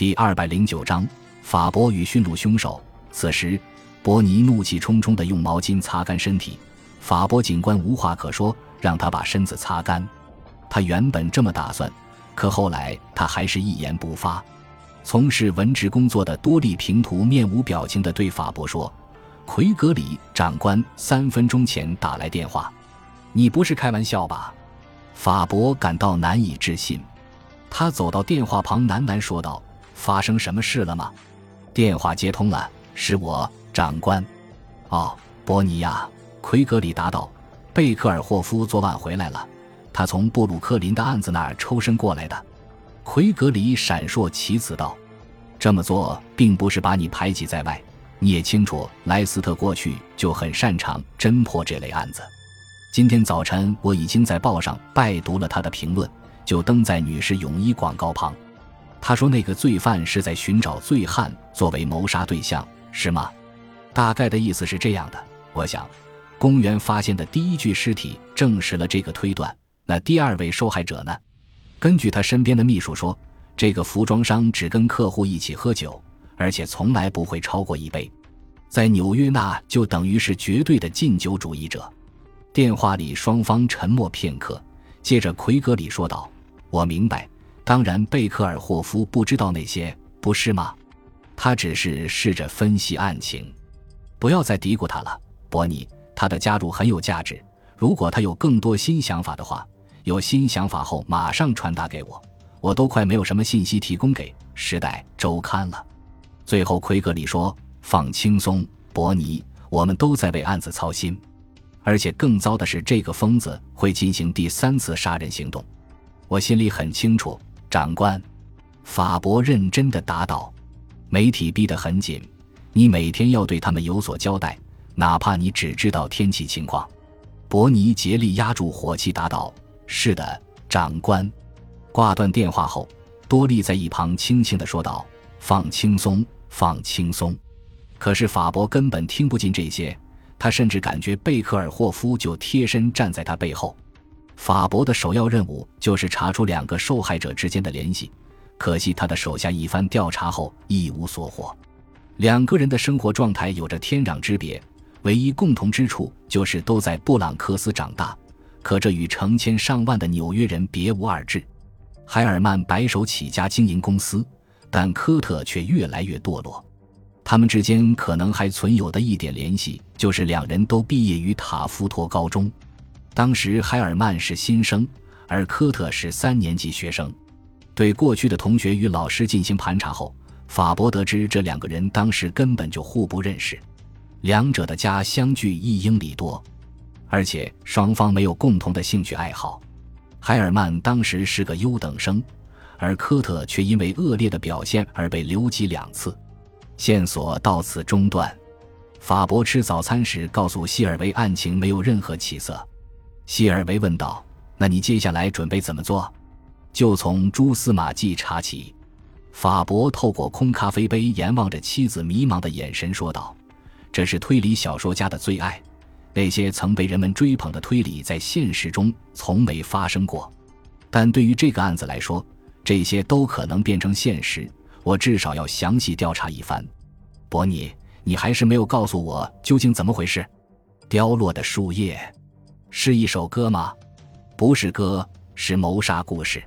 第二百零九章，法伯与驯鹿凶手。此时，伯尼怒气冲冲地用毛巾擦干身体。法伯警官无话可说，让他把身子擦干。他原本这么打算，可后来他还是一言不发。从事文职工作的多利平图面无表情地对法伯说：“奎格里长官三分钟前打来电话，你不是开玩笑吧？”法伯感到难以置信。他走到电话旁，喃喃说道。发生什么事了吗？电话接通了，是我，长官。哦，伯尼亚，奎格里答道。贝克尔霍夫昨晚回来了，他从布鲁克林的案子那儿抽身过来的。奎格里闪烁其词道：“这么做并不是把你排挤在外，你也清楚，莱斯特过去就很擅长侦破这类案子。今天早晨我已经在报上拜读了他的评论，就登在女士泳衣广告旁。”他说：“那个罪犯是在寻找醉汉作为谋杀对象，是吗？大概的意思是这样的。我想，公园发现的第一具尸体证实了这个推断。那第二位受害者呢？根据他身边的秘书说，这个服装商只跟客户一起喝酒，而且从来不会超过一杯。在纽约，那就等于是绝对的禁酒主义者。”电话里双方沉默片刻，接着奎格里说道：“我明白。”当然，贝克尔霍夫不知道那些，不是吗？他只是试着分析案情。不要再嘀咕他了，伯尼。他的加入很有价值。如果他有更多新想法的话，有新想法后马上传达给我。我都快没有什么信息提供给《时代周刊》了。最后，奎格里说：“放轻松，伯尼，我们都在为案子操心。而且更糟的是，这个疯子会进行第三次杀人行动。我心里很清楚。”长官，法伯认真的答道：“媒体逼得很紧，你每天要对他们有所交代，哪怕你只知道天气情况。”伯尼竭力压住火气答道：“是的，长官。”挂断电话后，多利在一旁轻轻的说道：“放轻松，放轻松。”可是法伯根本听不进这些，他甚至感觉贝克尔霍夫就贴身站在他背后。法伯的首要任务就是查出两个受害者之间的联系，可惜他的手下一番调查后一无所获。两个人的生活状态有着天壤之别，唯一共同之处就是都在布朗克斯长大，可这与成千上万的纽约人别无二致。海尔曼白手起家经营公司，但科特却越来越堕落。他们之间可能还存有的一点联系，就是两人都毕业于塔夫托高中。当时海尔曼是新生，而科特是三年级学生。对过去的同学与老师进行盘查后，法伯得知这两个人当时根本就互不认识，两者的家相距一英里多，而且双方没有共同的兴趣爱好。海尔曼当时是个优等生，而科特却因为恶劣的表现而被留级两次，线索到此中断。法伯吃早餐时告诉希尔维，案情没有任何起色。希尔维问道：“那你接下来准备怎么做？就从蛛丝马迹查起。”法伯透过空咖啡杯眼望着妻子迷茫的眼神说道：“这是推理小说家的最爱。那些曾被人们追捧的推理，在现实中从没发生过。但对于这个案子来说，这些都可能变成现实。我至少要详细调查一番。”伯尼，你还是没有告诉我究竟怎么回事。凋落的树叶。是一首歌吗？不是歌，是谋杀故事。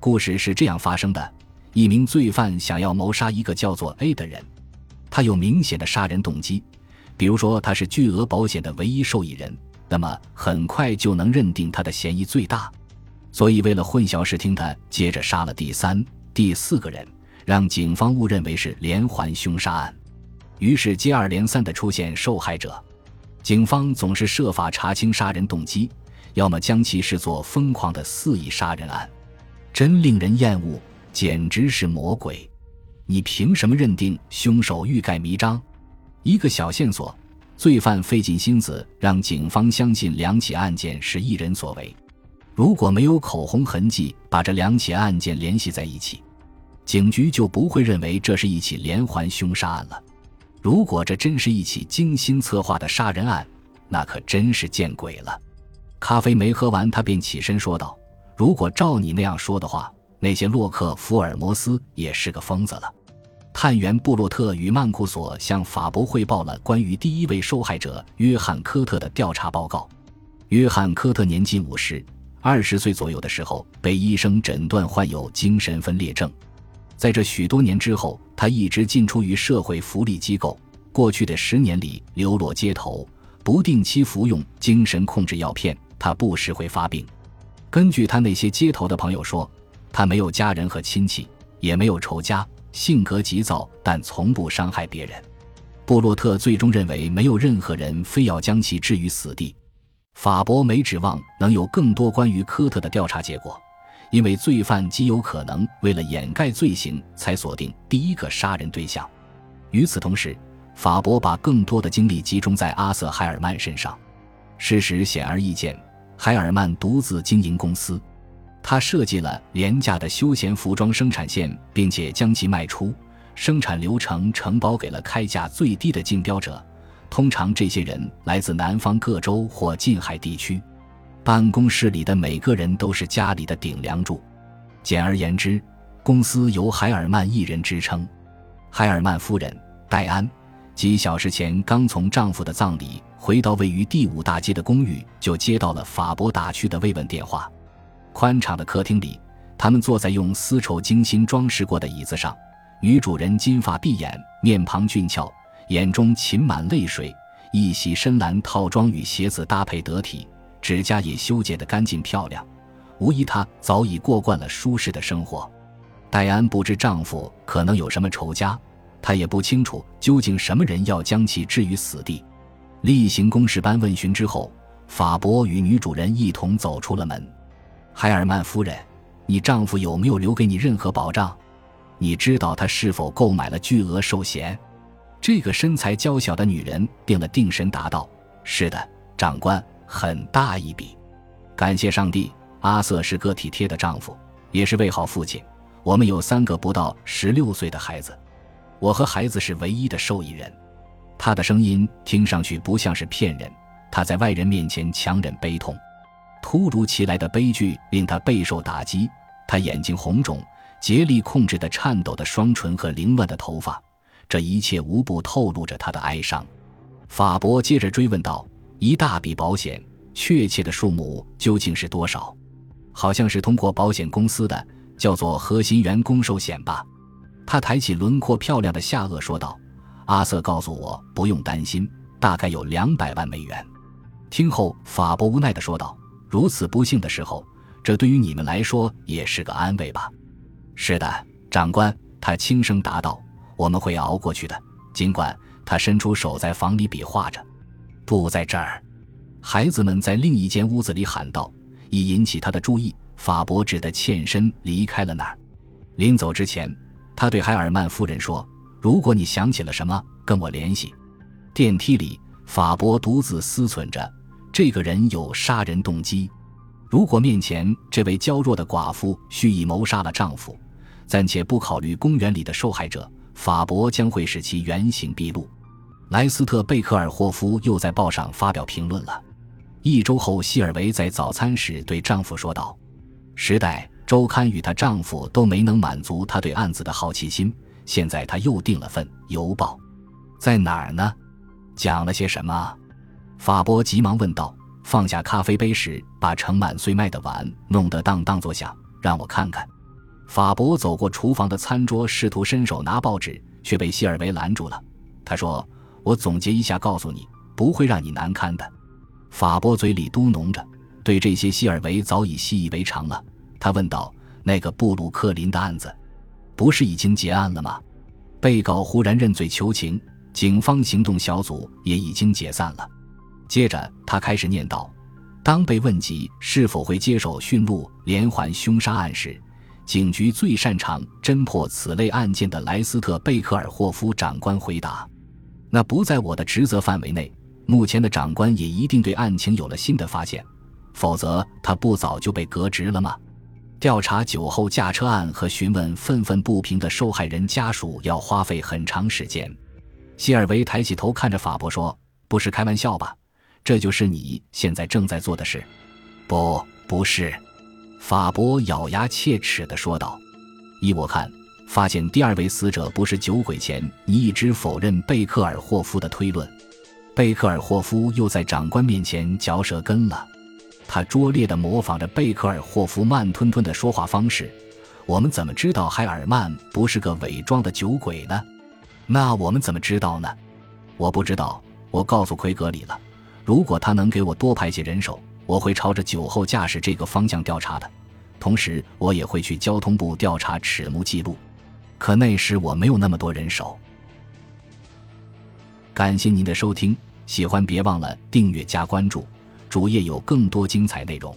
故事是这样发生的：一名罪犯想要谋杀一个叫做 A 的人，他有明显的杀人动机，比如说他是巨额保险的唯一受益人，那么很快就能认定他的嫌疑最大。所以为了混淆视听，他接着杀了第三、第四个人，让警方误认为是连环凶杀案。于是接二连三的出现受害者。警方总是设法查清杀人动机，要么将其视作疯狂的肆意杀人案，真令人厌恶，简直是魔鬼！你凭什么认定凶手欲盖弥彰？一个小线索，罪犯费尽心思让警方相信两起案件是一人所为。如果没有口红痕迹把这两起案件联系在一起，警局就不会认为这是一起连环凶杀案了。如果这真是一起精心策划的杀人案，那可真是见鬼了。咖啡没喝完，他便起身说道：“如果照你那样说的话，那些洛克福尔摩斯也是个疯子了。探员布洛特与曼库索向法博汇报了关于第一位受害者约翰科特的调查报告。约翰科特年近五十，二十岁左右的时候被医生诊断患有精神分裂症。在这许多年之后，他一直进出于社会福利机构。过去的十年里，流落街头，不定期服用精神控制药片。他不时会发病。根据他那些街头的朋友说，他没有家人和亲戚，也没有仇家。性格急躁，但从不伤害别人。布洛特最终认为，没有任何人非要将其置于死地。法博没指望能有更多关于科特的调查结果，因为罪犯极有可能为了掩盖罪行才锁定第一个杀人对象。与此同时，法伯把更多的精力集中在阿瑟·海尔曼身上。事实显而易见，海尔曼独自经营公司。他设计了廉价的休闲服装生产线，并且将其卖出。生产流程承包给了开价最低的竞标者，通常这些人来自南方各州或近海地区。办公室里的每个人都是家里的顶梁柱。简而言之，公司由海尔曼一人支撑。海尔曼夫人戴安几小时前刚从丈夫的葬礼回到位于第五大街的公寓，就接到了法博打去的慰问电话。宽敞的客厅里，他们坐在用丝绸精心装饰过的椅子上。女主人金发碧眼，面庞俊俏，眼中噙满泪水。一袭深蓝套装与鞋子搭配得体，指甲也修剪得干净漂亮。无疑，她早已过惯了舒适的生活。戴安不知丈夫可能有什么仇家，她也不清楚究竟什么人要将其置于死地。例行公事般问询之后，法伯与女主人一同走出了门。海尔曼夫人，你丈夫有没有留给你任何保障？你知道他是否购买了巨额寿险？这个身材娇小的女人定了定神，答道：“是的，长官，很大一笔。感谢上帝，阿瑟是个体贴的丈夫，也是位好父亲。我们有三个不到十六岁的孩子，我和孩子是唯一的受益人。”他的声音听上去不像是骗人，他在外人面前强忍悲痛。突如其来的悲剧令他备受打击，他眼睛红肿，竭力控制的颤抖的双唇和凌乱的头发，这一切无不透露着他的哀伤。法伯接着追问道：“一大笔保险，确切的数目究竟是多少？好像是通过保险公司的，叫做核心员工寿险吧？”他抬起轮廓漂亮的下颚说道：“阿瑟告诉我，不用担心，大概有两百万美元。”听后，法伯无奈地说道。如此不幸的时候，这对于你们来说也是个安慰吧？是的，长官，他轻声答道：“我们会熬过去的。”尽管他伸出手在房里比划着，不在这儿。孩子们在另一间屋子里喊道，以引起他的注意。法伯只得欠身离开了那儿。临走之前，他对海尔曼夫人说：“如果你想起了什么，跟我联系。”电梯里，法伯独自思忖着。这个人有杀人动机。如果面前这位娇弱的寡妇蓄意谋杀了丈夫，暂且不考虑公园里的受害者，法伯将会使其原形毕露。莱斯特·贝克尔霍夫又在报上发表评论了。一周后，希尔维在早餐时对丈夫说道：“时代周刊与她丈夫都没能满足她对案子的好奇心，现在她又订了份邮报，在哪儿呢？讲了些什么？”法波急忙问道，放下咖啡杯时把盛满碎麦的碗弄得当当作响。让我看看。法博走过厨房的餐桌，试图伸手拿报纸，却被希尔维拦住了。他说：“我总结一下，告诉你，不会让你难堪的。”法波嘴里嘟哝着，对这些希尔维早已习以为常了。他问道：“那个布鲁克林的案子，不是已经结案了吗？”被告忽然认罪求情，警方行动小组也已经解散了。接着，他开始念叨：“当被问及是否会接手驯鹿连环凶杀案时，警局最擅长侦破此类案件的莱斯特·贝克尔霍夫长官回答：‘那不在我的职责范围内。’目前的长官也一定对案情有了新的发现，否则他不早就被革职了吗？调查酒后驾车案和询问愤愤不平的受害人家属要花费很长时间。”希尔维抬起头看着法伯说：“不是开玩笑吧？”这就是你现在正在做的事，不，不是。”法伯咬牙切齿地说道。依我看，发现第二位死者不是酒鬼前，你一直否认贝克尔霍夫的推论。贝克尔霍夫又在长官面前嚼舌根了，他拙劣地模仿着贝克尔霍夫慢吞吞的说话方式。我们怎么知道海尔曼不是个伪装的酒鬼呢？那我们怎么知道呢？我不知道。我告诉奎格里了，如果他能给我多派些人手，我会朝着酒后驾驶这个方向调查的。同时，我也会去交通部调查齿目记录。可那时我没有那么多人手。感谢您的收听，喜欢别忘了订阅加关注，主页有更多精彩内容。